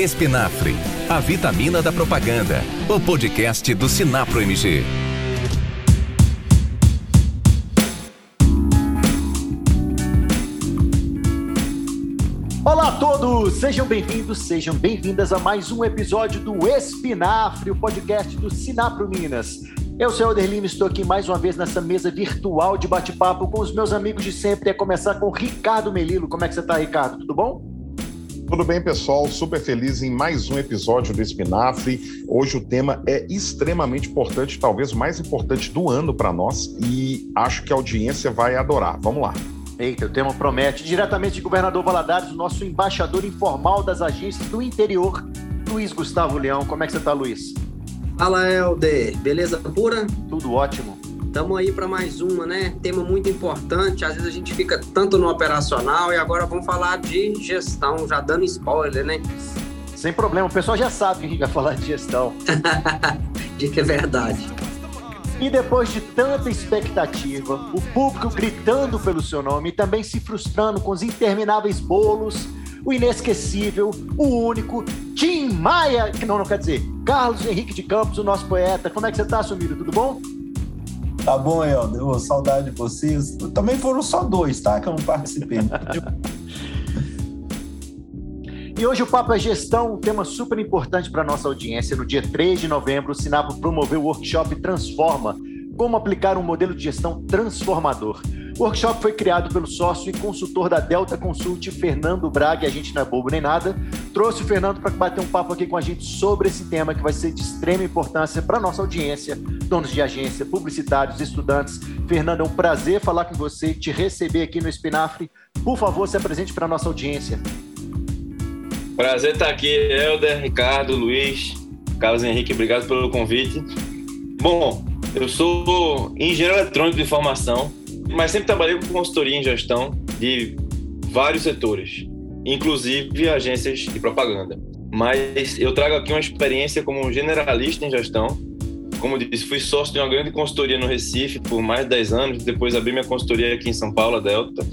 Espinafre, a vitamina da propaganda. O podcast do Sinapro MG. Olá a todos, sejam bem-vindos, sejam bem-vindas a mais um episódio do Espinafre, o podcast do Sinapro Minas. Eu sou o Lima, estou aqui mais uma vez nessa mesa virtual de bate-papo com os meus amigos de sempre, a começar com o Ricardo Melilo. Como é que você está, Ricardo? Tudo bom? Tudo bem, pessoal? Super feliz em mais um episódio do Espinafre. Hoje o tema é extremamente importante, talvez mais importante do ano para nós, e acho que a audiência vai adorar. Vamos lá. Eita, o tema promete. Diretamente de Governador Valadares, o nosso embaixador informal das agências do interior, Luiz Gustavo Leão. Como é que você está, Luiz? Fala, Helder. Beleza pura? Tudo ótimo. Estamos aí para mais uma, né? Tema muito importante. Às vezes a gente fica tanto no operacional e agora vamos falar de gestão, já dando spoiler, né? Sem problema, o pessoal já sabe que a gente vai falar de gestão. de que é verdade. E depois de tanta expectativa, o público gritando pelo seu nome e também se frustrando com os intermináveis bolos, o inesquecível, o único, Tim Maia, que não, não quer dizer, Carlos Henrique de Campos, o nosso poeta. Como é que você tá, sumido? Tudo bom? Tá bom, Helder. Oh, saudade de vocês. Também foram só dois, tá? Que eu não participei. E hoje o Papo é Gestão, um tema super importante para nossa audiência. No dia 3 de novembro, o Sinapro promoveu o workshop Transforma, como aplicar um modelo de gestão transformador. O workshop foi criado pelo sócio e consultor da Delta Consult, Fernando Braga, e a gente não é bobo nem nada. Trouxe o Fernando para bater um papo aqui com a gente sobre esse tema que vai ser de extrema importância para nossa audiência, donos de agência, publicitários, estudantes. Fernando, é um prazer falar com você, te receber aqui no Espinafre. Por favor, se apresente para nossa audiência. Prazer estar aqui, Helder, Ricardo, Luiz, Carlos Henrique, obrigado pelo convite. Bom, eu sou engenheiro eletrônico de formação, mas sempre trabalhei com consultoria em gestão de vários setores, inclusive agências de propaganda. Mas eu trago aqui uma experiência como generalista em gestão. Como disse, fui sócio de uma grande consultoria no Recife por mais de 10 anos, depois abri minha consultoria aqui em São Paulo, a Delta.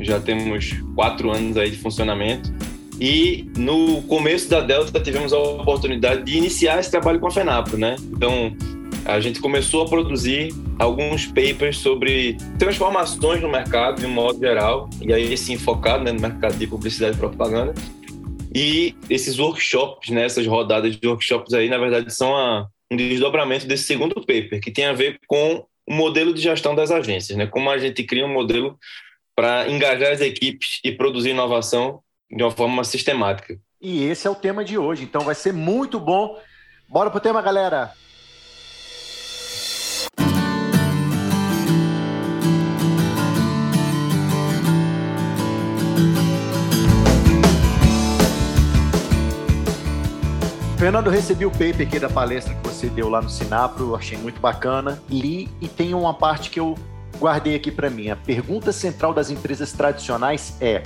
Já temos quatro anos aí de funcionamento. E no começo da Delta tivemos a oportunidade de iniciar esse trabalho com a FENAPRO, né? Então, a gente começou a produzir alguns papers sobre transformações no mercado, de um modo geral, e aí sim focado né, no mercado de publicidade e propaganda. E esses workshops, né, essas rodadas de workshops aí, na verdade, são a, um desdobramento desse segundo paper, que tem a ver com o modelo de gestão das agências, né? Como a gente cria um modelo para engajar as equipes e produzir inovação de uma forma sistemática. E esse é o tema de hoje, então vai ser muito bom. Bora pro tema, galera! Fernando, recebi o paper aqui da palestra que você deu lá no Sinapro, achei muito bacana. Li e tem uma parte que eu guardei aqui para mim. A pergunta central das empresas tradicionais é: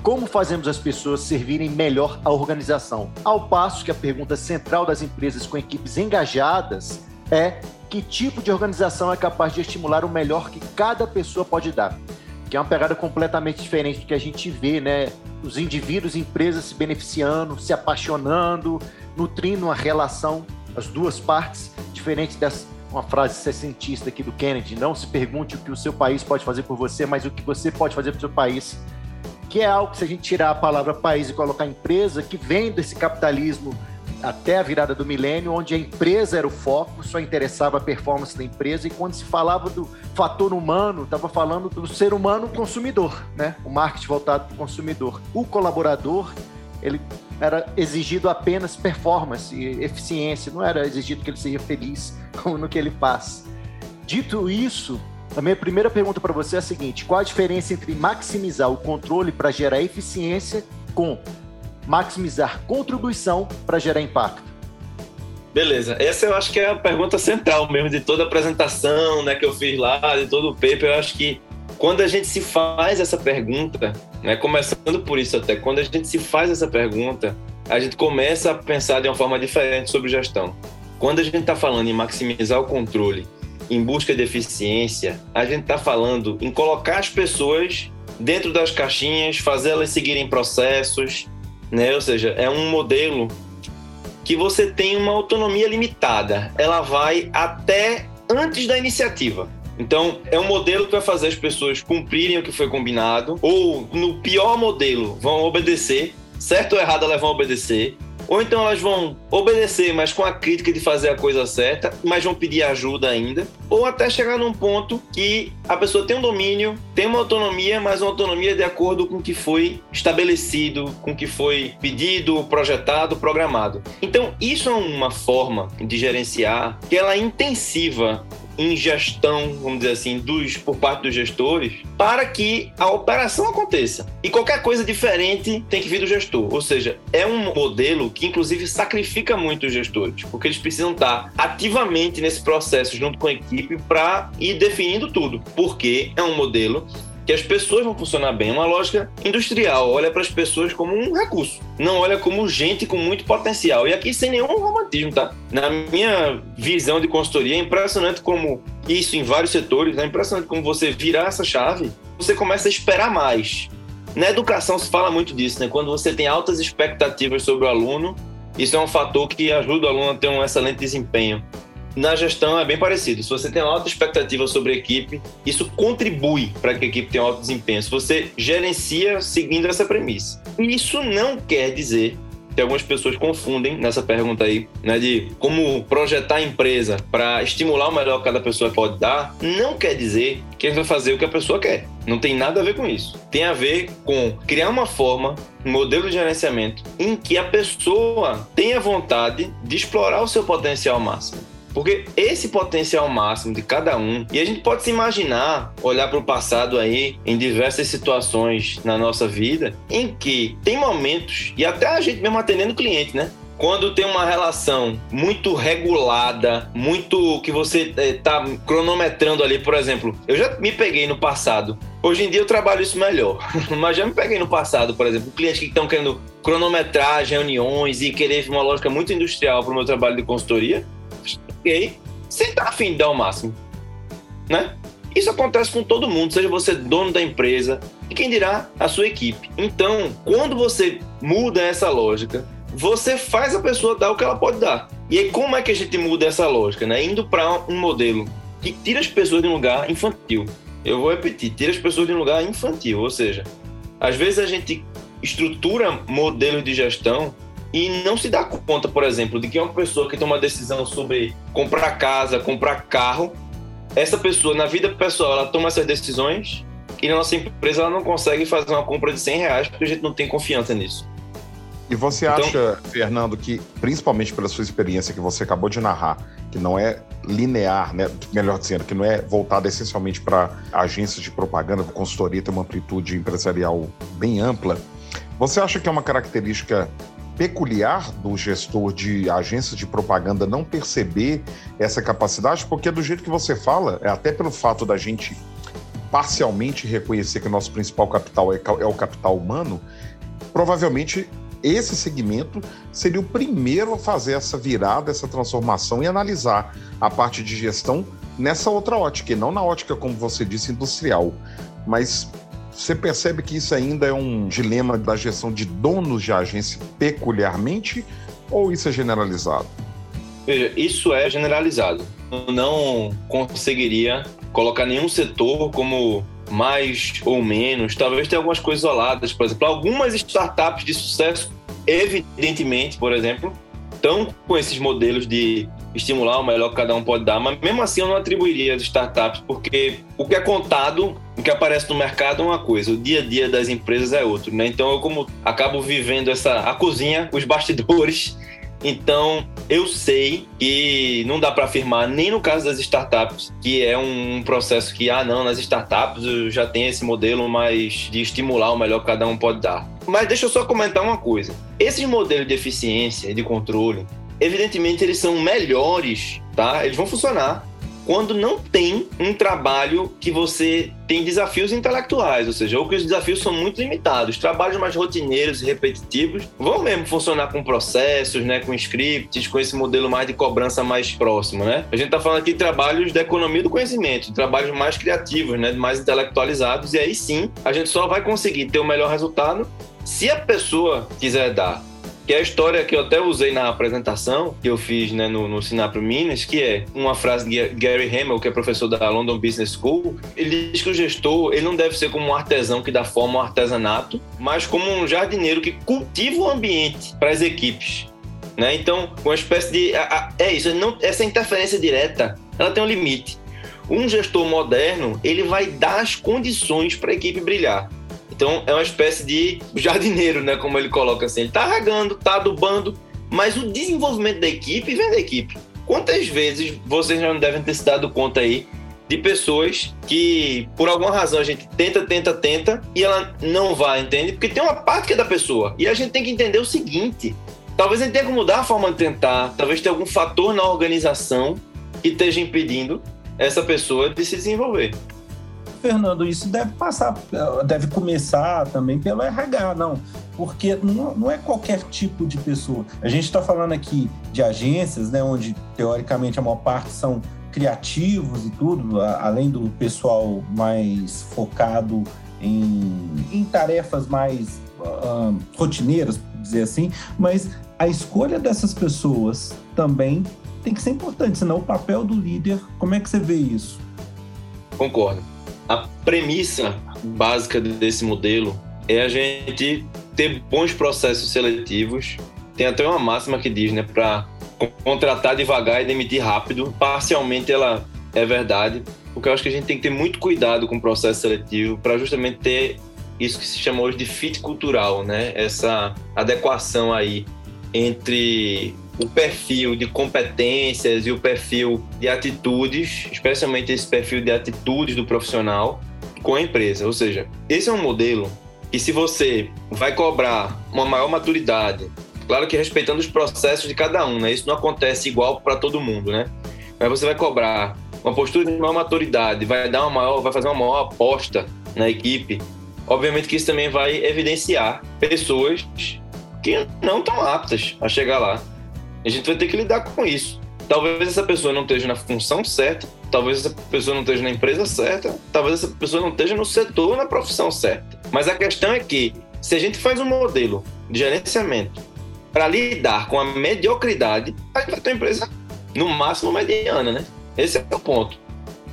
como fazemos as pessoas servirem melhor a organização? Ao passo que a pergunta central das empresas com equipes engajadas é: que tipo de organização é capaz de estimular o melhor que cada pessoa pode dar? Que é uma pegada completamente diferente do que a gente vê, né? Os indivíduos empresas se beneficiando, se apaixonando, nutrindo uma relação, as duas partes, diferente dessa uma frase sessentista aqui do Kennedy, não se pergunte o que o seu país pode fazer por você, mas o que você pode fazer para o seu país, que é algo que se a gente tirar a palavra país e colocar empresa, que vem desse capitalismo até a virada do milênio, onde a empresa era o foco, só interessava a performance da empresa, e quando se falava do fator humano, estava falando do ser humano consumidor, né? O marketing voltado para o consumidor. O colaborador, ele era exigido apenas performance eficiência, não era exigido que ele seja feliz no que ele faz. Dito isso, a minha primeira pergunta para você é a seguinte: qual a diferença entre maximizar o controle para gerar eficiência com maximizar contribuição para gerar impacto? Beleza, essa eu acho que é a pergunta central mesmo de toda a apresentação né, que eu fiz lá, de todo o paper. Eu acho que quando a gente se faz essa pergunta, né, começando por isso até, quando a gente se faz essa pergunta, a gente começa a pensar de uma forma diferente sobre gestão. Quando a gente está falando em maximizar o controle, em busca de eficiência, a gente está falando em colocar as pessoas dentro das caixinhas, fazer elas seguirem processos, né? Ou seja, é um modelo que você tem uma autonomia limitada. Ela vai até antes da iniciativa. Então, é um modelo que vai fazer as pessoas cumprirem o que foi combinado, ou no pior modelo, vão obedecer, certo ou errado elas vão obedecer, ou então elas vão obedecer, mas com a crítica de fazer a coisa certa, mas vão pedir ajuda ainda. Ou até chegar num ponto que a pessoa tem um domínio, tem uma autonomia, mas uma autonomia de acordo com o que foi estabelecido, com o que foi pedido, projetado, programado. Então, isso é uma forma de gerenciar que ela é intensiva em gestão, vamos dizer assim, dos, por parte dos gestores, para que a operação aconteça. E qualquer coisa diferente tem que vir do gestor. Ou seja, é um modelo que, inclusive, sacrifica muito os gestores, porque eles precisam estar ativamente nesse processo junto com a equipe para ir definindo tudo. Porque é um modelo que as pessoas vão funcionar bem. Uma lógica industrial olha para as pessoas como um recurso, não olha como gente com muito potencial. E aqui sem nenhum romantismo, tá? Na minha visão de consultoria, é impressionante como isso em vários setores, é impressionante como você virar essa chave, você começa a esperar mais. Na educação se fala muito disso, né? Quando você tem altas expectativas sobre o aluno, isso é um fator que ajuda o aluno a ter um excelente desempenho na gestão é bem parecido. Se você tem uma alta expectativa sobre a equipe, isso contribui para que a equipe tenha um alto desempenho. Se você gerencia seguindo essa premissa. Isso não quer dizer que algumas pessoas confundem nessa pergunta aí, né, de como projetar a empresa para estimular o melhor que cada pessoa pode dar, não quer dizer que a gente vai fazer o que a pessoa quer. Não tem nada a ver com isso. Tem a ver com criar uma forma, um modelo de gerenciamento em que a pessoa tenha vontade de explorar o seu potencial máximo. Porque esse potencial máximo de cada um, e a gente pode se imaginar, olhar para o passado aí, em diversas situações na nossa vida, em que tem momentos, e até a gente mesmo atendendo o cliente, né? quando tem uma relação muito regulada, muito que você está eh, cronometrando ali, por exemplo, eu já me peguei no passado. Hoje em dia eu trabalho isso melhor, mas já me peguei no passado, por exemplo, clientes que estão querendo cronometrar as reuniões e querer uma lógica muito industrial para o meu trabalho de consultoria ok, sem estar afim de dar o máximo. Né? Isso acontece com todo mundo, seja você dono da empresa e quem dirá a sua equipe. Então, quando você muda essa lógica, você faz a pessoa dar o que ela pode dar. E aí, como é que a gente muda essa lógica? Né? Indo para um modelo que tira as pessoas de um lugar infantil. Eu vou repetir, tira as pessoas de um lugar infantil, ou seja, às vezes a gente estrutura modelos de gestão e não se dá conta, por exemplo, de que uma pessoa que toma uma decisão sobre comprar casa, comprar carro, essa pessoa na vida pessoal ela toma essas decisões e na nossa empresa ela não consegue fazer uma compra de 100 reais porque a gente não tem confiança nisso. E você então, acha, Fernando, que, principalmente pela sua experiência que você acabou de narrar, que não é linear, né? melhor dizendo, que não é voltada essencialmente para agências de propaganda, consultoria, tem uma amplitude empresarial bem ampla, você acha que é uma característica peculiar do gestor de agências de propaganda não perceber essa capacidade, porque do jeito que você fala, é até pelo fato da gente parcialmente reconhecer que o nosso principal capital é, é o capital humano, provavelmente esse segmento seria o primeiro a fazer essa virada, essa transformação e analisar a parte de gestão nessa outra ótica, e não na ótica, como você disse, industrial. Mas você percebe que isso ainda é um dilema da gestão de donos de agência peculiarmente ou isso é generalizado? Veja, isso é generalizado. Eu não conseguiria colocar nenhum setor como mais ou menos. Talvez tenha algumas coisas isoladas. Por exemplo, algumas startups de sucesso, evidentemente, por exemplo, estão com esses modelos de estimular o melhor que cada um pode dar, mas mesmo assim eu não atribuiria as startups, porque o que é contado, o que aparece no mercado é uma coisa, o dia a dia das empresas é outro, né? Então eu como acabo vivendo essa a cozinha, os bastidores, então eu sei que não dá para afirmar nem no caso das startups que é um processo que ah não nas startups já tenho esse modelo mais de estimular o melhor que cada um pode dar. Mas deixa eu só comentar uma coisa. Esses modelos de eficiência e de controle evidentemente eles são melhores, tá? Eles vão funcionar, quando não tem um trabalho que você tem desafios intelectuais, ou seja, ou que os desafios são muito limitados. Trabalhos mais rotineiros e repetitivos vão mesmo funcionar com processos, né, com scripts, com esse modelo mais de cobrança mais próximo, né? A gente está falando aqui de trabalhos da economia do conhecimento, trabalhos mais criativos, né, mais intelectualizados, e aí sim a gente só vai conseguir ter o melhor resultado se a pessoa quiser dar que é a história que eu até usei na apresentação que eu fiz né, no, no Sinapro Minas, que é uma frase de Gary Hamel, que é professor da London Business School. Ele diz que o gestor ele não deve ser como um artesão que dá forma ao artesanato, mas como um jardineiro que cultiva o ambiente para as equipes. Né? Então, uma espécie de. É isso, não, essa interferência direta ela tem um limite. Um gestor moderno ele vai dar as condições para a equipe brilhar. Então é uma espécie de jardineiro, né? Como ele coloca assim. Ele tá regando, tá adubando, mas o desenvolvimento da equipe vem da equipe. Quantas vezes vocês já não devem ter se dado conta aí de pessoas que, por alguma razão, a gente tenta, tenta, tenta e ela não vai, entende? Porque tem uma parte que é da pessoa. E a gente tem que entender o seguinte: talvez a gente tenha que mudar a forma de tentar, talvez tenha algum fator na organização que esteja impedindo essa pessoa de se desenvolver. Fernando, isso deve passar, deve começar também pelo RH, não. Porque não, não é qualquer tipo de pessoa. A gente está falando aqui de agências, né, onde teoricamente a maior parte são criativos e tudo, além do pessoal mais focado em, em tarefas mais uh, rotineiras, por dizer assim, mas a escolha dessas pessoas também tem que ser importante, senão o papel do líder, como é que você vê isso? Concordo a premissa básica desse modelo é a gente ter bons processos seletivos. Tem até uma máxima que diz, né, para contratar devagar e demitir rápido. Parcialmente ela é verdade, porque eu acho que a gente tem que ter muito cuidado com o processo seletivo para justamente ter isso que se chama hoje de fit cultural, né? Essa adequação aí entre o perfil de competências e o perfil de atitudes, especialmente esse perfil de atitudes do profissional com a empresa. Ou seja, esse é um modelo que se você vai cobrar uma maior maturidade, claro que respeitando os processos de cada um, né? Isso não acontece igual para todo mundo, né? Mas você vai cobrar uma postura de maior maturidade, vai dar uma maior, vai fazer uma maior aposta na equipe. Obviamente que isso também vai evidenciar pessoas que não estão aptas a chegar lá. A gente vai ter que lidar com isso. Talvez essa pessoa não esteja na função certa, talvez essa pessoa não esteja na empresa certa, talvez essa pessoa não esteja no setor, na profissão certa. Mas a questão é que, se a gente faz um modelo de gerenciamento para lidar com a mediocridade, a gente vai ter uma empresa no máximo mediana, né? Esse é o ponto.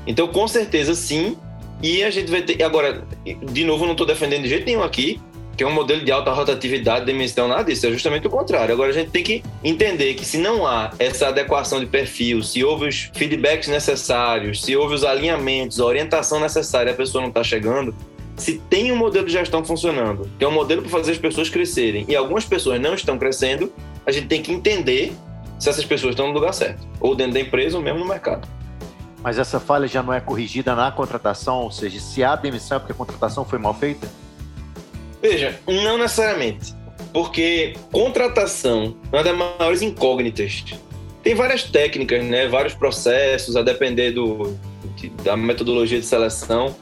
Então, com certeza, sim. E a gente vai ter. Agora, de novo, não estou defendendo de jeito nenhum aqui que é um modelo de alta rotatividade, demissão, nada disso, é justamente o contrário. Agora a gente tem que entender que se não há essa adequação de perfil, se houve os feedbacks necessários, se houve os alinhamentos, a orientação necessária, a pessoa não está chegando, se tem um modelo de gestão funcionando, que é um modelo para fazer as pessoas crescerem, e algumas pessoas não estão crescendo, a gente tem que entender se essas pessoas estão no lugar certo, ou dentro da empresa ou mesmo no mercado. Mas essa falha já não é corrigida na contratação, ou seja, se há demissão é porque a contratação foi mal feita? Veja, não necessariamente. Porque contratação é uma das maiores incógnitas. Tem várias técnicas, né? vários processos, a depender do, da metodologia de seleção.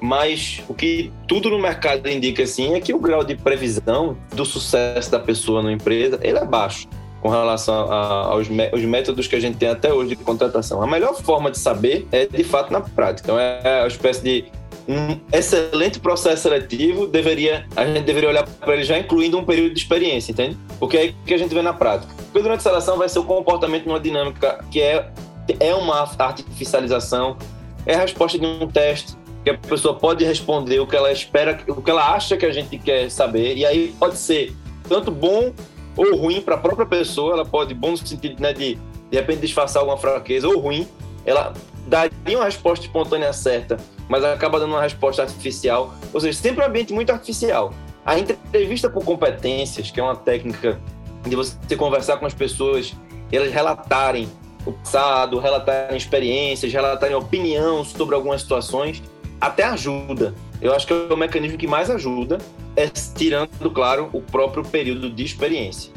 Mas o que tudo no mercado indica assim é que o grau de previsão do sucesso da pessoa na empresa ele é baixo com relação a, aos, métodos que a gente tem até hoje de contratação. A melhor forma de saber é de fato na prática. Então é a espécie de um excelente processo seletivo deveria a gente deveria olhar para ele já incluindo um período de experiência, entende? Porque é aí que a gente vê na prática. Porque durante a seleção vai ser o comportamento numa dinâmica que é é uma artificialização, é a resposta de um teste que a pessoa pode responder o que ela espera, o que ela acha que a gente quer saber, e aí pode ser tanto bom ou ruim para a própria pessoa, ela pode, bom no sentido né, de de repente disfarçar alguma fraqueza, ou ruim, ela daria uma resposta espontânea certa mas acaba dando uma resposta artificial. Ou seja, sempre um ambiente muito artificial. A entrevista por competências, que é uma técnica de você conversar com as pessoas, elas relatarem o passado, relatarem experiências, relatarem opinião sobre algumas situações, até ajuda. Eu acho que é o mecanismo que mais ajuda, é tirando, claro, o próprio período de experiência.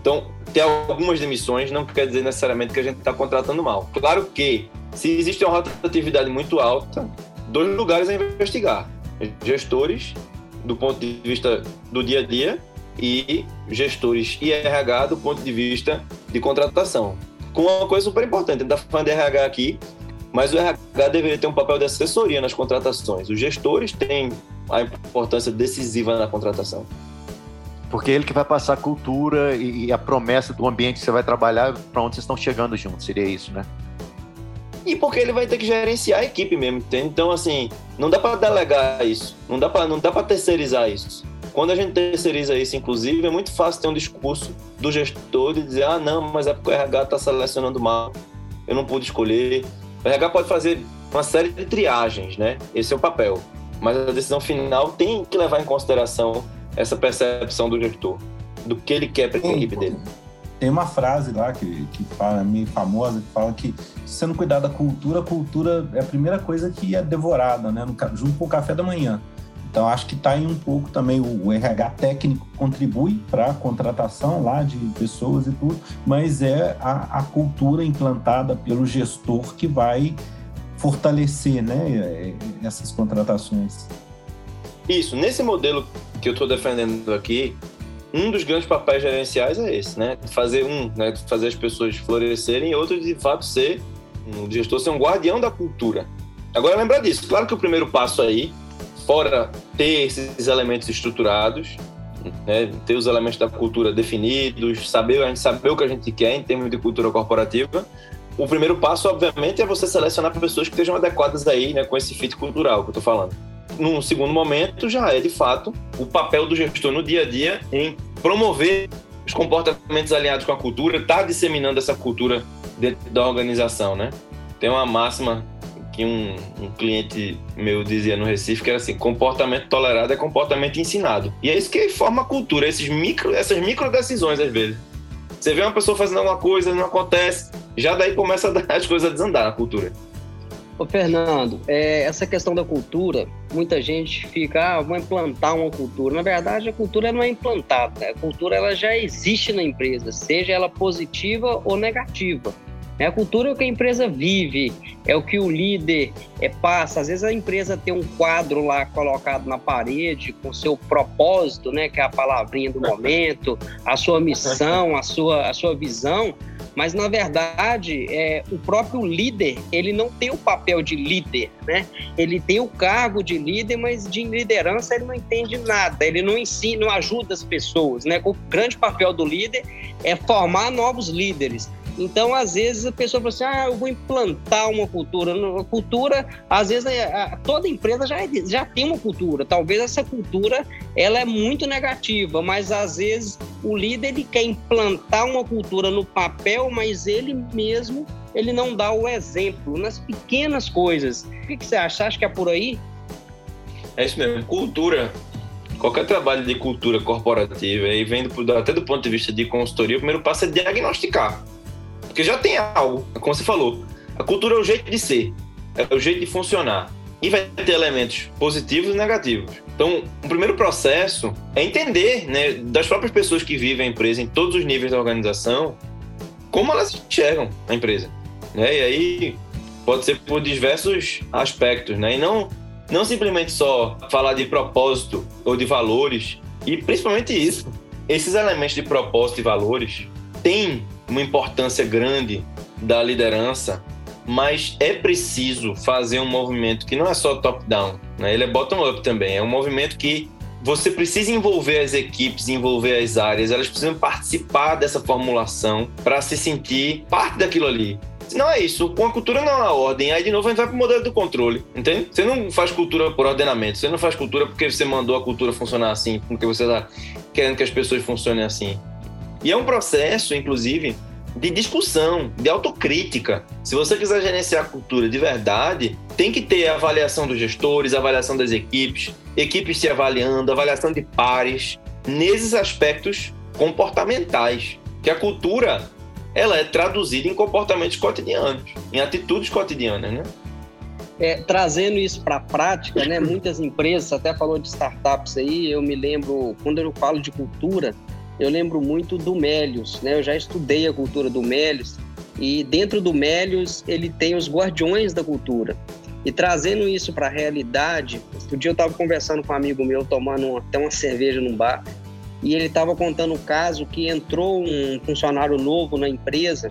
Então, ter algumas demissões não quer dizer necessariamente que a gente está contratando mal. Claro que, se existe uma rotatividade muito alta, dois lugares a investigar: gestores, do ponto de vista do dia a dia, e gestores e RH do ponto de vista de contratação. Com uma coisa super importante, a gente está falando de RH aqui, mas o RH deveria ter um papel de assessoria nas contratações. Os gestores têm a importância decisiva na contratação. Porque é ele que vai passar a cultura e a promessa do ambiente que você vai trabalhar para onde vocês estão chegando juntos, seria isso, né? E porque ele vai ter que gerenciar a equipe mesmo, entende? Então, assim, não dá para delegar isso, não dá para não dá para terceirizar isso. Quando a gente terceiriza isso, inclusive, é muito fácil ter um discurso do gestor de dizer: ah, não, mas é porque o RH está selecionando mal, eu não pude escolher. O RH pode fazer uma série de triagens, né? Esse é o papel. Mas a decisão final tem que levar em consideração essa percepção do gestor, do que ele quer para a equipe dele. Tem uma frase lá que, que fala, meio famosa, que fala que se você não cuidar da cultura, a cultura é a primeira coisa que é devorada, né? No, junto com o café da manhã. Então, acho que está aí um pouco também o RH técnico contribui para a contratação lá de pessoas e tudo, mas é a, a, cultura implantada pelo gestor que vai fortalecer né, essas contratações. Isso, nesse modelo que eu estou defendendo aqui, um dos grandes papéis gerenciais é esse, né? Fazer um, né? Fazer as pessoas florescerem, e outro de fato ser um gestor ser um guardião da cultura. Agora lembrar disso, claro que o primeiro passo aí fora ter esses elementos estruturados, né, ter os elementos da cultura definidos, saber a gente saber o que a gente quer em termos de cultura corporativa. O primeiro passo, obviamente, é você selecionar pessoas que estejam adequadas aí, né, com esse fit cultural que eu estou falando. Num segundo momento, já é de fato o papel do gestor no dia a dia em promover os comportamentos alinhados com a cultura, tá disseminando essa cultura dentro da organização, né? Tem uma máxima que um, um, cliente meu dizia no Recife que era assim: comportamento tolerado é comportamento ensinado. E é isso que forma a cultura, esses micro, essas micro decisões às vezes. Você vê uma pessoa fazendo alguma coisa, não acontece, já daí começa as coisas a desandar na cultura. Ô Fernando, é, essa questão da cultura, muita gente fica, ah, vou implantar uma cultura. Na verdade, a cultura não é implantada, a cultura ela já existe na empresa, seja ela positiva ou negativa. É a cultura é o que a empresa vive, é o que o líder é, passa. Às vezes a empresa tem um quadro lá colocado na parede com seu propósito, né, que é a palavrinha do momento, a sua missão, a sua, a sua visão, mas na verdade é, o próprio líder ele não tem o papel de líder, né? Ele tem o cargo de líder, mas de liderança ele não entende nada, ele não ensina, não ajuda as pessoas, né? O grande papel do líder é formar novos líderes. Então, às vezes, a pessoa fala assim: ah, eu vou implantar uma cultura. A cultura, às vezes, é, toda empresa já, é, já tem uma cultura. Talvez essa cultura ela é muito negativa, mas às vezes o líder ele quer implantar uma cultura no papel, mas ele mesmo ele não dá o exemplo nas pequenas coisas. O que, que você acha? Acha que é por aí? É isso mesmo. Cultura qualquer trabalho de cultura corporativa e vendo até do ponto de vista de consultoria, o primeiro passo é diagnosticar. Porque já tem algo, como você falou. A cultura é o jeito de ser, é o jeito de funcionar. E vai ter elementos positivos e negativos. Então, o primeiro processo é entender, né, das próprias pessoas que vivem a empresa em todos os níveis da organização, como elas enxergam a empresa. Né? E aí pode ser por diversos aspectos, né? E não, não simplesmente só falar de propósito ou de valores, e principalmente isso. Esses elementos de propósito e valores têm uma importância grande da liderança, mas é preciso fazer um movimento que não é só top-down, né? ele é bottom-up também. É um movimento que você precisa envolver as equipes, envolver as áreas, elas precisam participar dessa formulação para se sentir parte daquilo ali. Não é isso, com a cultura não há ordem. Aí de novo a gente vai o modelo do controle, entende? Você não faz cultura por ordenamento, você não faz cultura porque você mandou a cultura funcionar assim, porque você está querendo que as pessoas funcionem assim. E é um processo, inclusive, de discussão, de autocrítica. Se você quiser gerenciar a cultura de verdade, tem que ter avaliação dos gestores, avaliação das equipes, equipes se avaliando, avaliação de pares, nesses aspectos comportamentais. Que a cultura ela é traduzida em comportamentos cotidianos, em atitudes cotidianas, né? É, trazendo isso para a prática, né? Muitas empresas, até falou de startups aí, eu me lembro, quando eu falo de cultura, eu lembro muito do Mélios, né? Eu já estudei a cultura do Mélios e dentro do Mélios ele tem os guardiões da cultura. E trazendo isso para a realidade, outro dia eu estava conversando com um amigo meu, tomando até uma cerveja num bar, e ele estava contando o caso que entrou um funcionário novo na empresa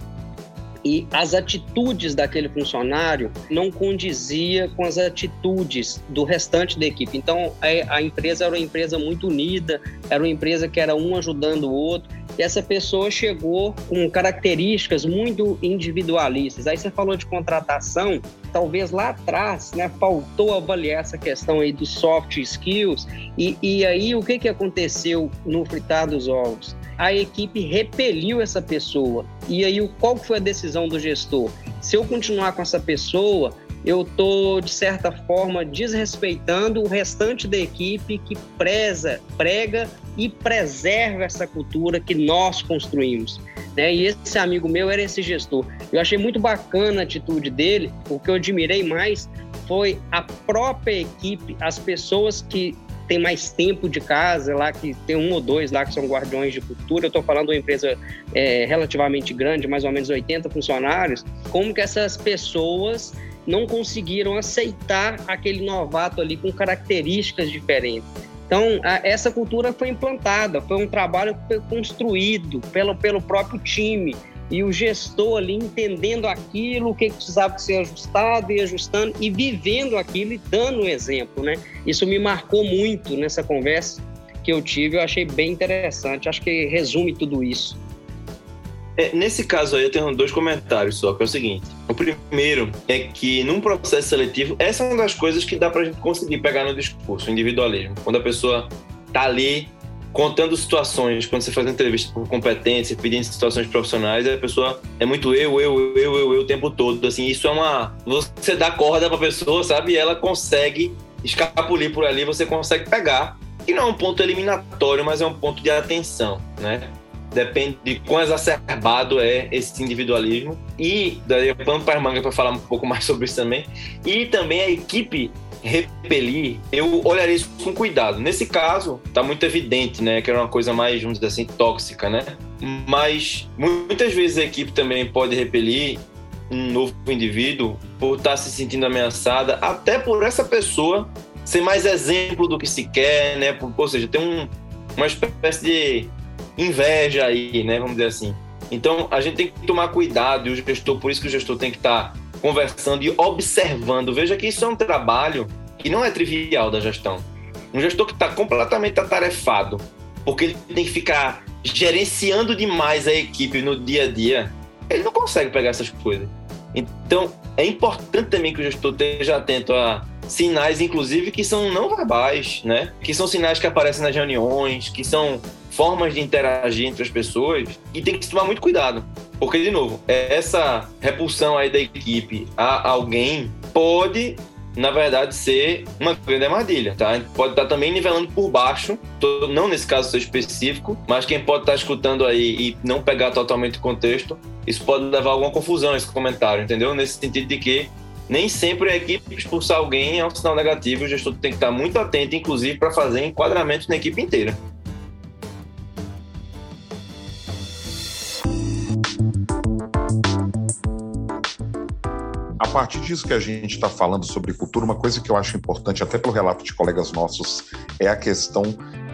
e as atitudes daquele funcionário não condizia com as atitudes do restante da equipe. Então a, empresa era uma empresa muito unida, era uma empresa que era um ajudando o outro. E essa pessoa chegou com características muito individualistas. Aí você falou de contratação, talvez lá atrás, né, faltou avaliar essa questão aí dos soft skills. E, e aí o que, que aconteceu no fritar dos ovos? A equipe repeliu essa pessoa. E aí, qual foi a decisão do gestor? Se eu continuar com essa pessoa, eu estou, de certa forma, desrespeitando o restante da equipe que preza, prega e preserva essa cultura que nós construímos. Né? E esse amigo meu era esse gestor. Eu achei muito bacana a atitude dele. O que eu admirei mais foi a própria equipe, as pessoas que tem mais tempo de casa lá, que tem um ou dois lá que são guardiões de cultura. Eu estou falando de uma empresa é, relativamente grande, mais ou menos 80 funcionários. Como que essas pessoas não conseguiram aceitar aquele novato ali com características diferentes? Então, a, essa cultura foi implantada, foi um trabalho construído pelo, pelo próprio time e o gestor ali entendendo aquilo, o que precisava ser ajustado e ajustando e vivendo aquilo e dando um exemplo, né? Isso me marcou muito nessa conversa que eu tive, eu achei bem interessante, acho que resume tudo isso. É, nesse caso aí eu tenho dois comentários só, que é o seguinte. O primeiro é que num processo seletivo, essa é uma das coisas que dá pra gente conseguir pegar no discurso, o individualismo. Quando a pessoa tá ali contando situações, quando você faz entrevista por competência, pedindo situações profissionais, a pessoa é muito eu, eu, eu, eu, eu o tempo todo. Assim, isso é uma. Você dá corda pra pessoa, sabe? E ela consegue escapulir por ali, você consegue pegar. E não é um ponto eliminatório, mas é um ponto de atenção, né? Depende de quão exacerbado é esse individualismo. E daí pano para manga para falar um pouco mais sobre isso também. E também a equipe repelir, eu olharia isso com cuidado. Nesse caso, tá muito evidente, né, que era uma coisa mais, vamos dizer assim, tóxica, né? Mas muitas vezes a equipe também pode repelir um novo indivíduo por estar tá se sentindo ameaçada, até por essa pessoa ser mais exemplo do que se quer, né? Ou seja, tem um, uma espécie de inveja aí, né? Vamos dizer assim. Então, a gente tem que tomar cuidado e o gestor, por isso que o gestor tem que estar tá conversando e observando. Veja que isso é um trabalho que não é trivial da gestão. Um gestor que está completamente atarefado, porque ele tem que ficar gerenciando demais a equipe no dia a dia, ele não consegue pegar essas coisas. Então, é importante também que o gestor esteja atento a sinais, inclusive, que são não verbais, né? Que são sinais que aparecem nas reuniões, que são formas de interagir entre as pessoas e tem que tomar muito cuidado. Porque, de novo, essa repulsão aí da equipe a alguém pode, na verdade, ser uma grande armadilha, tá? Pode estar também nivelando por baixo, não nesse caso específico, mas quem pode estar escutando aí e não pegar totalmente o contexto, isso pode levar a alguma confusão esse comentário, entendeu? Nesse sentido de que nem sempre a equipe expulsar alguém é um sinal negativo, o gestor tem que estar muito atento, inclusive, para fazer enquadramento na equipe inteira. Partir disso que a gente está falando sobre cultura, uma coisa que eu acho importante, até pelo relato de colegas nossos, é a questão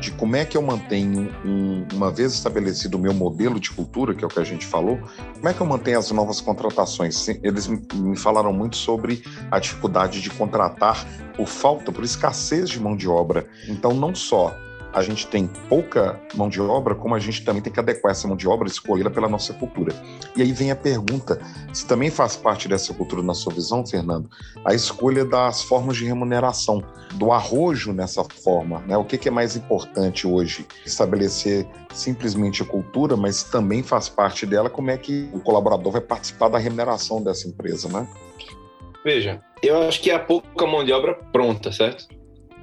de como é que eu mantenho, um, uma vez estabelecido o meu modelo de cultura, que é o que a gente falou, como é que eu mantenho as novas contratações? Eles me falaram muito sobre a dificuldade de contratar por falta, por escassez de mão de obra. Então, não só a gente tem pouca mão de obra, como a gente também tem que adequar essa mão de obra escolhê-la pela nossa cultura. E aí vem a pergunta: se também faz parte dessa cultura, na sua visão, Fernando, a escolha das formas de remuneração, do arrojo nessa forma, né? O que, é mais importante hoje? Estabelecer simplesmente a cultura, mas também faz parte dela como é que o colaborador vai participar da remuneração dessa empresa, né? Veja, eu acho que há pouca mão de obra pronta, certo?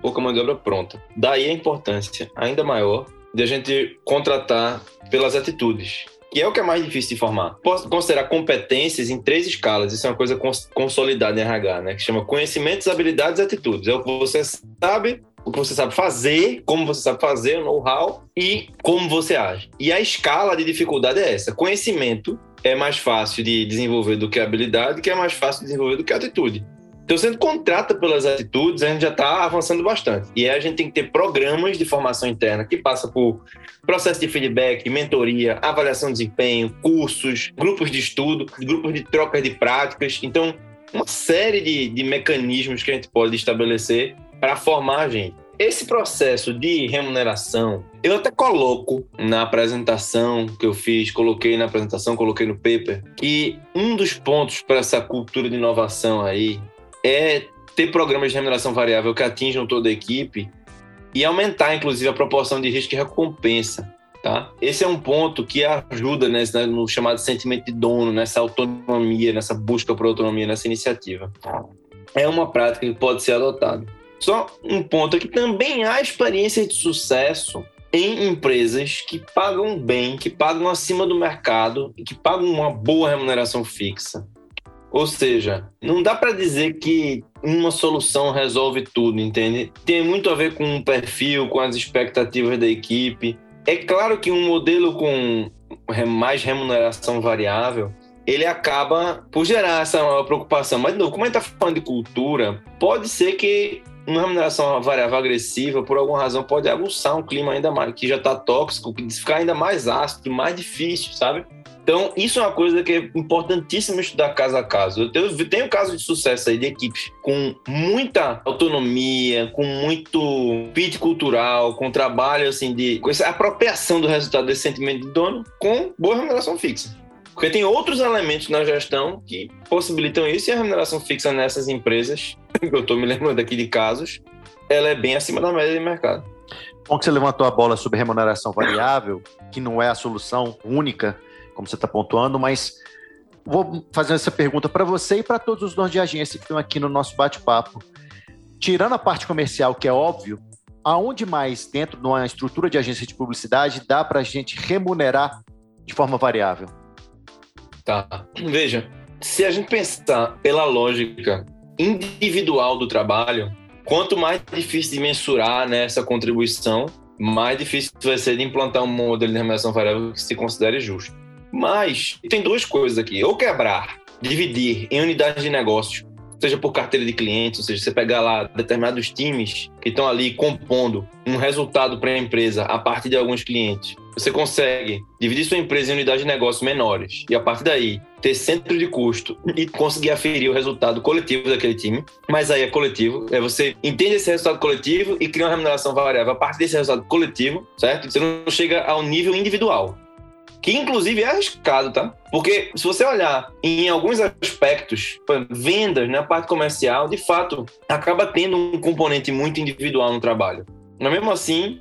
Pouca mão de obra pronta. Daí a importância ainda maior de a gente contratar pelas atitudes, que é o que é mais difícil de formar. Posso considerar competências em três escalas, isso é uma coisa consolidada em RH, né? Que chama conhecimentos, habilidades e atitudes. É o que você sabe o que você sabe fazer, como você sabe fazer, o know-how e como você age. E a escala de dificuldade é essa. Conhecimento é mais fácil de desenvolver do que habilidade, que é mais fácil de desenvolver do que atitude. Então, se a gente contrata pelas atitudes, a gente já está avançando bastante. E aí a gente tem que ter programas de formação interna que passa por processo de feedback, mentoria, avaliação de desempenho, cursos, grupos de estudo, grupos de troca de práticas. Então, uma série de, de mecanismos que a gente pode estabelecer para formar a gente. Esse processo de remuneração, eu até coloco na apresentação que eu fiz, coloquei na apresentação, coloquei no paper, que um dos pontos para essa cultura de inovação aí é ter programas de remuneração variável que atinjam toda a equipe e aumentar, inclusive, a proporção de risco e recompensa. Tá? Esse é um ponto que ajuda né, no chamado sentimento de dono, nessa autonomia, nessa busca por autonomia, nessa iniciativa. É uma prática que pode ser adotada. Só um ponto aqui, também há experiência de sucesso em empresas que pagam bem, que pagam acima do mercado e que pagam uma boa remuneração fixa. Ou seja, não dá para dizer que uma solução resolve tudo, entende? Tem muito a ver com o perfil, com as expectativas da equipe. É claro que um modelo com mais remuneração variável ele acaba por gerar essa preocupação. Mas, não, como a gente está falando de cultura, pode ser que uma remuneração variável agressiva, por alguma razão, pode aguçar um clima ainda mais, que já está tóxico, que ficar ainda mais ácido, mais difícil, sabe? Então, isso é uma coisa que é importantíssimo estudar caso a caso. Eu tenho casos de sucesso aí de equipes com muita autonomia, com muito fit cultural, com trabalho assim de com essa apropriação do resultado desse sentimento de dono com boa remuneração fixa. Porque tem outros elementos na gestão que possibilitam isso e a remuneração fixa nessas empresas, eu estou me lembrando aqui de casos, ela é bem acima da média de mercado. Bom que você levantou a bola sobre remuneração variável, que não é a solução única, como você está pontuando, mas vou fazer essa pergunta para você e para todos os donos de agência que estão aqui no nosso bate-papo. Tirando a parte comercial, que é óbvio, aonde mais dentro de uma estrutura de agência de publicidade dá para a gente remunerar de forma variável? Tá. Veja, se a gente pensar pela lógica individual do trabalho, quanto mais difícil de mensurar né, essa contribuição, mais difícil vai ser de implantar um modelo de remuneração variável que se considere justo. Mas tem duas coisas aqui: ou quebrar, dividir em unidades de negócios seja por carteira de clientes, ou seja, você pegar lá determinados times que estão ali compondo um resultado para a empresa a partir de alguns clientes. Você consegue dividir sua empresa em unidades de negócio menores e a partir daí ter centro de custo e conseguir aferir o resultado coletivo daquele time. Mas aí é coletivo, é você entende esse resultado coletivo e cria uma remuneração variável a partir desse resultado coletivo, certo? Você não chega ao nível individual que inclusive é arriscado, tá? Porque se você olhar em alguns aspectos, vendas, na né, parte comercial, de fato, acaba tendo um componente muito individual no trabalho. Mas mesmo assim,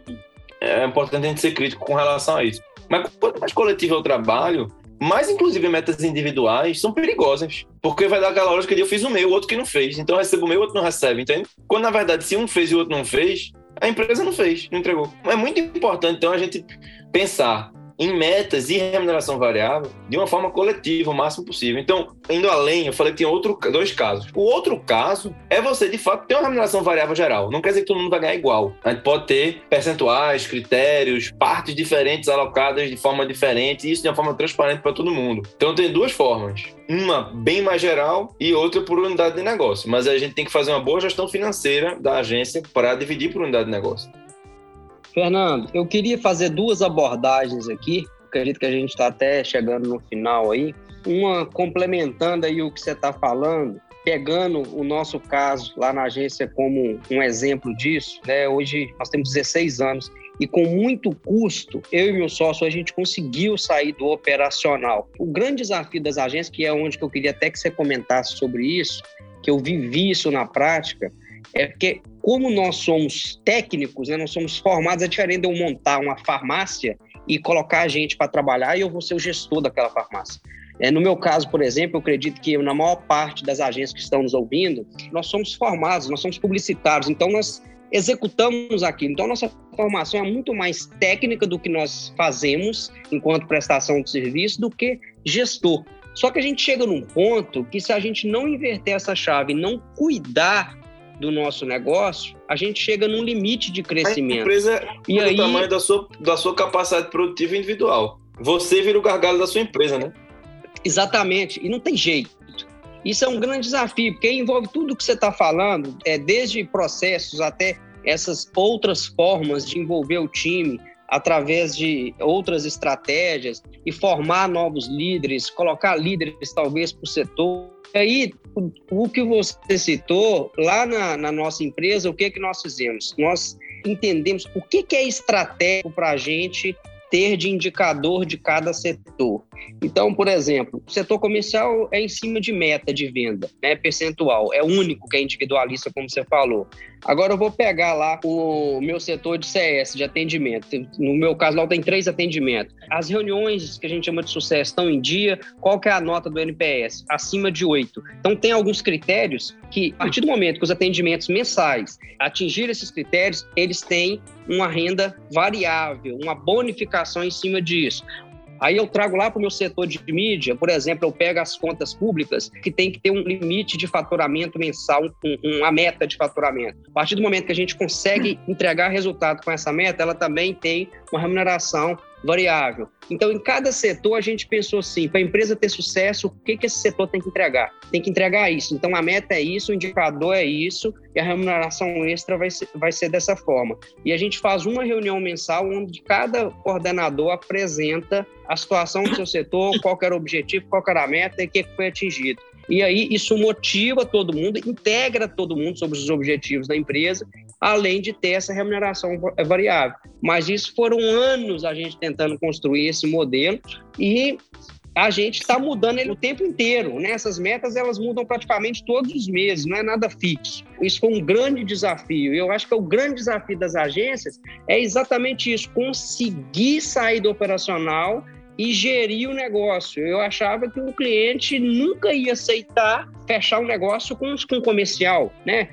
é importante a gente ser crítico com relação a isso. Mas quanto mais coletivo é o trabalho, mais inclusive metas individuais são perigosas. Porque vai dar aquela lógica de eu fiz o meu, o outro que não fez. Então eu recebo o meu, o outro não recebe, entende? Quando na verdade, se um fez e o outro não fez, a empresa não fez, não entregou. É muito importante, então, a gente pensar em metas e remuneração variável de uma forma coletiva o máximo possível. Então, indo além, eu falei que tem outro, dois casos. O outro caso é você, de fato, ter uma remuneração variável geral. Não quer dizer que todo mundo vai ganhar igual. A gente pode ter percentuais, critérios, partes diferentes alocadas de forma diferente, e isso de uma forma transparente para todo mundo. Então, tem duas formas. Uma bem mais geral e outra por unidade de negócio. Mas a gente tem que fazer uma boa gestão financeira da agência para dividir por unidade de negócio. Fernando, eu queria fazer duas abordagens aqui. Acredito que a gente está até chegando no final aí. Uma complementando aí o que você está falando, pegando o nosso caso lá na agência como um exemplo disso. Né? Hoje nós temos 16 anos e com muito custo, eu e meu sócio, a gente conseguiu sair do operacional. O grande desafio das agências, que é onde que eu queria até que você comentasse sobre isso, que eu vivi isso na prática, é porque como nós somos técnicos, né, nós somos formados, é diferente de eu montar uma farmácia e colocar a gente para trabalhar e eu vou ser o gestor daquela farmácia. É, no meu caso, por exemplo, eu acredito que na maior parte das agências que estão nos ouvindo, nós somos formados, nós somos publicitários, então nós executamos aquilo. Então, nossa formação é muito mais técnica do que nós fazemos enquanto prestação de serviço do que gestor. Só que a gente chega num ponto que se a gente não inverter essa chave, não cuidar do nosso negócio, a gente chega num limite de crescimento. A empresa e aí... o tamanho da sua, da sua capacidade produtiva individual. Você vira o gargalo da sua empresa, né? Exatamente. E não tem jeito. Isso é um grande desafio, porque envolve tudo que você está falando, é, desde processos até essas outras formas de envolver o time através de outras estratégias e formar novos líderes, colocar líderes talvez para o setor. Aí, o, que você citou, lá na, na, nossa empresa, o que, que nós fizemos? Nós entendemos o que, que é estratégico para a gente ter de indicador de cada setor. Então, por exemplo, o setor comercial é em cima de meta de venda, né, percentual, é único que é individualista, como você falou. Agora eu vou pegar lá o meu setor de CS, de atendimento. No meu caso, lá tem três atendimentos. As reuniões que a gente chama de sucesso estão em dia. Qual que é a nota do NPS? Acima de oito. Então, tem alguns critérios que, a partir do momento que os atendimentos mensais atingirem esses critérios, eles têm uma renda variável, uma bonificação em cima disso. Aí eu trago lá para o meu setor de mídia, por exemplo, eu pego as contas públicas que tem que ter um limite de faturamento mensal, um, uma meta de faturamento. A partir do momento que a gente consegue entregar resultado com essa meta, ela também tem uma remuneração variável. Então, em cada setor, a gente pensou assim: para a empresa ter sucesso, o que, que esse setor tem que entregar? Tem que entregar isso. Então, a meta é isso, o indicador é isso, e a remuneração extra vai ser, vai ser dessa forma. E a gente faz uma reunião mensal onde cada coordenador apresenta a situação do seu setor, qual era o objetivo, qual era a meta e o que foi atingido. E aí isso motiva todo mundo, integra todo mundo sobre os objetivos da empresa além de ter essa remuneração variável. Mas isso foram anos a gente tentando construir esse modelo e a gente está mudando ele o tempo inteiro. Né? Essas metas elas mudam praticamente todos os meses, não é nada fixo. Isso foi um grande desafio. Eu acho que o grande desafio das agências é exatamente isso: conseguir sair do operacional e gerir o negócio. Eu achava que o cliente nunca ia aceitar fechar um negócio com, com comercial, né?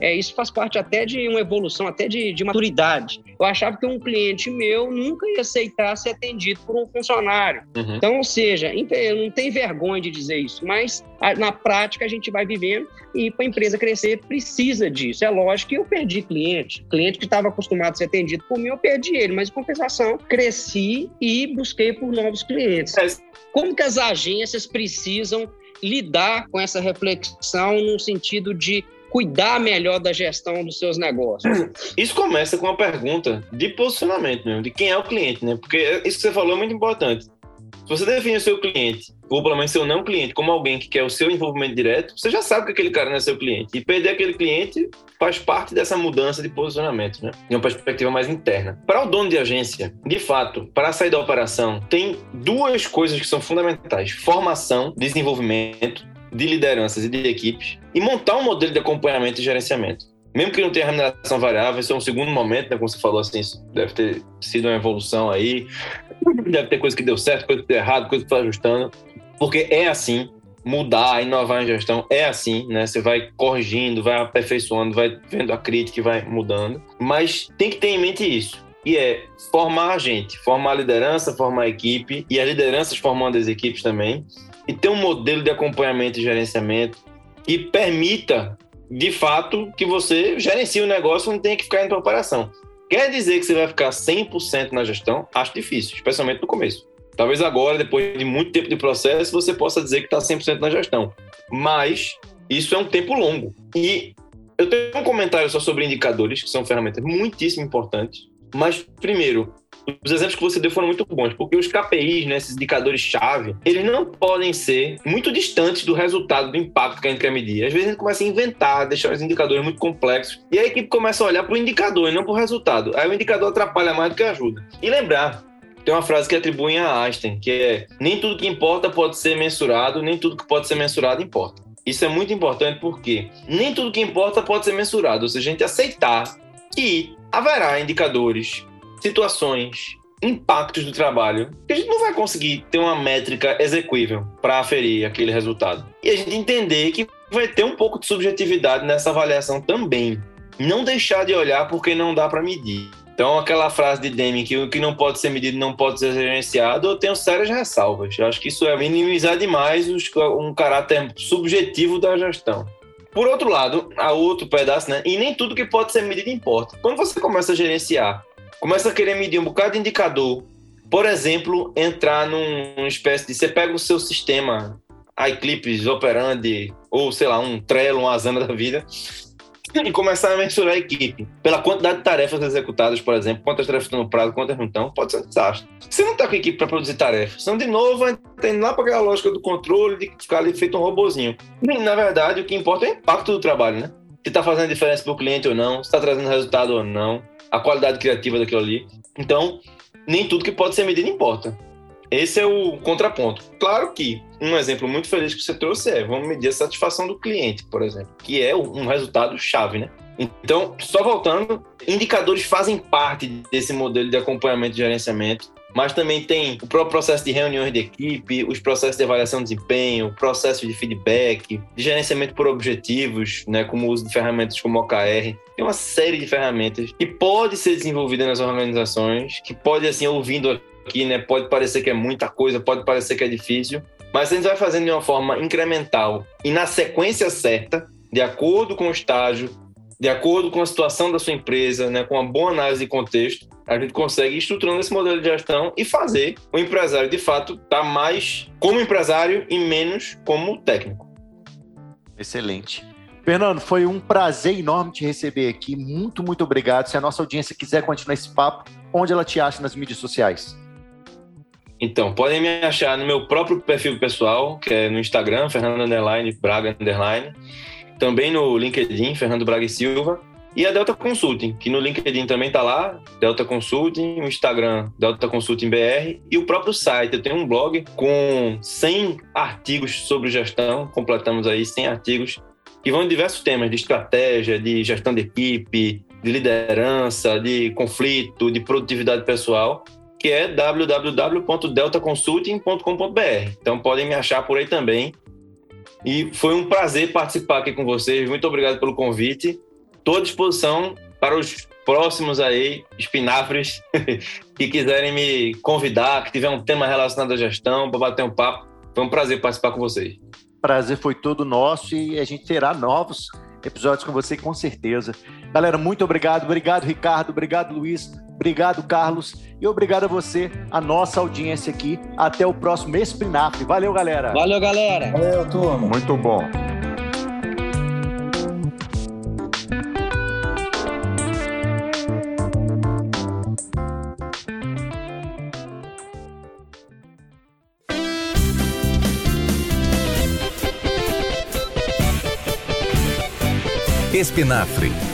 É, isso faz parte até de uma evolução, até de, de maturidade. Eu achava que um cliente meu nunca ia aceitar ser atendido por um funcionário. Uhum. Então, ou seja, eu não tenho vergonha de dizer isso, mas na prática a gente vai vivendo e para a empresa crescer precisa disso. É lógico que eu perdi cliente. Cliente que estava acostumado a ser atendido por mim, eu perdi ele, mas em compensação, cresci e busquei por novos clientes. É. Como que as agências precisam lidar com essa reflexão no sentido de cuidar melhor da gestão dos seus negócios? Isso começa com uma pergunta de posicionamento mesmo, de quem é o cliente, né? Porque isso que você falou é muito importante. Se você define o seu cliente, ou pelo menos seu não cliente, como alguém que quer o seu envolvimento direto, você já sabe que aquele cara não é seu cliente. E perder aquele cliente faz parte dessa mudança de posicionamento, né? De uma perspectiva mais interna. Para o dono de agência, de fato, para sair da operação, tem duas coisas que são fundamentais: formação, desenvolvimento de lideranças e de equipes e montar um modelo de acompanhamento e gerenciamento. Mesmo que não tenha remuneração variável, esse é um segundo momento, né, como você falou, assim, deve ter sido uma evolução aí, deve ter coisa que deu certo, coisa que deu errado, coisa que foi ajustando, porque é assim, mudar, inovar em gestão é assim, né? Você vai corrigindo, vai aperfeiçoando, vai vendo a crítica e vai mudando. Mas tem que ter em mente isso. E é formar a gente, formar a liderança, formar a equipe e as lideranças formando as equipes também e ter um modelo de acompanhamento e gerenciamento que permita, de fato, que você gerencie o negócio e não tenha que ficar indo para operação. Quer dizer que você vai ficar 100% na gestão? Acho difícil, especialmente no começo. Talvez agora, depois de muito tempo de processo, você possa dizer que está 100% na gestão. Mas isso é um tempo longo. E eu tenho um comentário só sobre indicadores, que são ferramentas muitíssimo importantes. Mas, primeiro, os exemplos que você deu foram muito bons, porque os KPIs, né, esses indicadores-chave, eles não podem ser muito distantes do resultado, do impacto que a gente quer medir. Às vezes a gente começa a inventar, deixar os indicadores muito complexos, e a equipe começa a olhar para o indicador e não para o resultado. Aí o indicador atrapalha mais do que ajuda. E lembrar, tem uma frase que atribuem a Einstein, que é: nem tudo que importa pode ser mensurado, nem tudo que pode ser mensurado importa. Isso é muito importante porque nem tudo que importa pode ser mensurado, ou seja, a gente aceitar que haverá indicadores situações, impactos do trabalho, que a gente não vai conseguir ter uma métrica execuível para aferir aquele resultado. E a gente entender que vai ter um pouco de subjetividade nessa avaliação também. Não deixar de olhar porque não dá para medir. Então, aquela frase de Deming que o que não pode ser medido não pode ser gerenciado, eu tenho sérias ressalvas. Eu acho que isso é minimizar demais um caráter subjetivo da gestão. Por outro lado, há outro pedaço, né? E nem tudo que pode ser medido importa. Quando você começa a gerenciar, começa a querer medir um bocado de indicador, por exemplo, entrar num, numa espécie de. Você pega o seu sistema, iClips, Operandi, ou sei lá, um Trello, um Asana da vida, e começar a mensurar a equipe. Pela quantidade de tarefas executadas, por exemplo, quantas tarefas estão no prazo, quantas não estão, pode ser um desastre. Você não está com a equipe para produzir tarefas. Então, de novo, tem lá para aquela lógica do controle, de ficar ali feito um robozinho. E, na verdade, o que importa é o impacto do trabalho, né? Se está fazendo diferença para o cliente ou não, se está trazendo resultado ou não, a qualidade criativa daquilo ali. Então, nem tudo que pode ser medido importa. Esse é o contraponto. Claro que um exemplo muito feliz que você trouxe é vamos medir a satisfação do cliente, por exemplo, que é um resultado chave, né? Então, só voltando, indicadores fazem parte desse modelo de acompanhamento e gerenciamento, mas também tem o próprio processo de reuniões de equipe, os processos de avaliação de desempenho, processo de feedback, de gerenciamento por objetivos, né, como o uso de ferramentas como OKR. Tem uma série de ferramentas que pode ser desenvolvida nas organizações, que pode, assim, ouvindo aqui, né, pode parecer que é muita coisa, pode parecer que é difícil, mas a gente vai fazendo de uma forma incremental e na sequência certa, de acordo com o estágio, de acordo com a situação da sua empresa, né, com uma boa análise de contexto, a gente consegue estruturando esse modelo de gestão e fazer o empresário, de fato, estar tá mais como empresário e menos como técnico. Excelente. Fernando, foi um prazer enorme te receber aqui. Muito, muito obrigado. Se a nossa audiência quiser continuar esse papo, onde ela te acha nas mídias sociais? Então, podem me achar no meu próprio perfil pessoal, que é no Instagram, Fernando Underline, Braga Underline. Também no LinkedIn, Fernando Braga e Silva. E a Delta Consulting, que no LinkedIn também está lá, Delta Consulting, o Instagram, Delta Consulting BR, e o próprio site. Eu tenho um blog com 100 artigos sobre gestão, completamos aí 100 artigos, que vão em diversos temas, de estratégia, de gestão de equipe, de liderança, de conflito, de produtividade pessoal que é www.deltaconsulting.com.br. Então podem me achar por aí também. E foi um prazer participar aqui com vocês. Muito obrigado pelo convite. Estou à disposição para os próximos aí, espinafres, que quiserem me convidar, que tiver um tema relacionado à gestão, para bater um papo. Foi um prazer participar com vocês. Prazer foi todo nosso e a gente terá novos episódios com você, com certeza. Galera, muito obrigado. Obrigado, Ricardo. Obrigado, Luiz. Obrigado, Carlos. E obrigado a você, a nossa audiência aqui. Até o próximo Espinafre. Valeu, galera. Valeu, galera. Valeu, turma. Muito bom. Espinafre,